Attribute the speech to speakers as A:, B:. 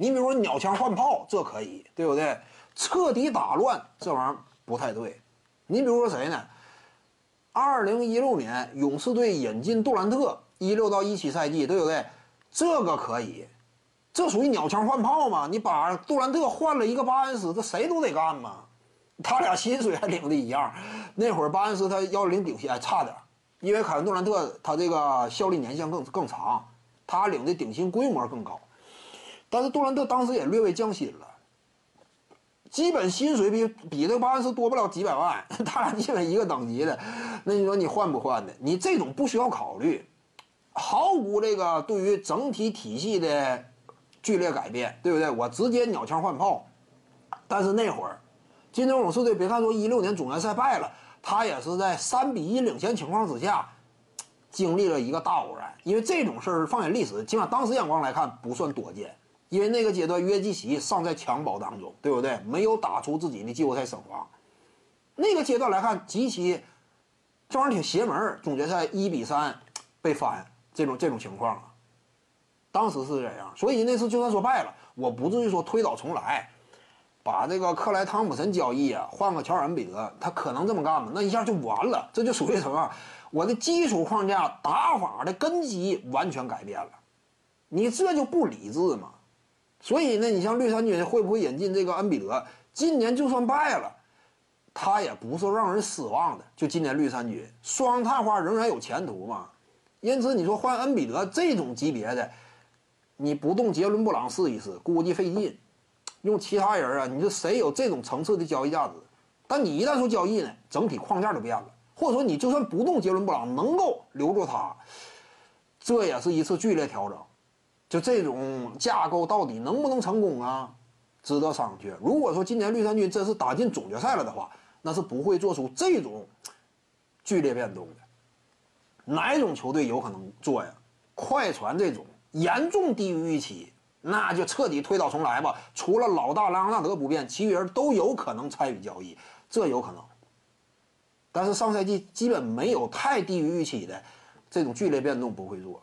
A: 你比如说鸟枪换炮，这可以，对不对？彻底打乱这玩意儿不太对。你比如说谁呢？二零一六年勇士队引进杜兰特，一六到一七赛季，对不对？这个可以，这属于鸟枪换炮嘛？你把杜兰特换了一个巴恩斯，这谁都得干嘛？他俩薪水还领的一样。那会儿巴恩斯他要领顶薪，还，差点，因为凯文杜兰特他这个效力年限更更长，他领的顶薪规模更高。但是杜兰特当时也略微降薪了，基本薪水比比这个巴恩斯多不了几百万，他俩基本一个等级的。那你说你换不换的？你这种不需要考虑，毫无这个对于整体体系的剧烈改变，对不对？我直接鸟枪换炮。但是那会儿，金州勇士队别看说一六年总决赛败了，他也是在三比一领先情况之下，经历了一个大偶然。因为这种事儿放眼历史，起码当时眼光来看不算多见。因为那个阶段约基奇尚在襁褓当中，对不对？没有打出自己的季后赛声望。那个阶段来看，极其这玩意儿挺邪门。总决赛一比三被翻，这种这种情况啊，当时是这样。所以那次就算说败了，我不至于说推倒重来，把这个克莱汤普森交易啊，换个乔尔恩比德，他可能这么干吗？那一下就完了，这就属于什么？我的基础框架、打法的根基完全改变了，你这就不理智嘛？所以呢，你像绿衫军会不会引进这个恩比德？今年就算败了，他也不是让人失望的。就今年绿衫军双探花仍然有前途嘛。因此你说换恩比德这种级别的，你不动杰伦布朗试一试，估计费劲。用其他人啊，你说谁有这种层次的交易价值？但你一旦说交易呢，整体框架就变了。或者说你就算不动杰伦布朗，能够留住他，这也是一次剧烈调整。就这种架构到底能不能成功啊？值得商榷。如果说今年绿衫军真是打进总决赛了的话，那是不会做出这种剧烈变动的。哪种球队有可能做呀？快船这种严重低于预期，那就彻底推倒重来吧。除了老大莱昂纳德不变，其余人都有可能参与交易，这有可能。但是上赛季基本没有太低于预期的这种剧烈变动，不会做。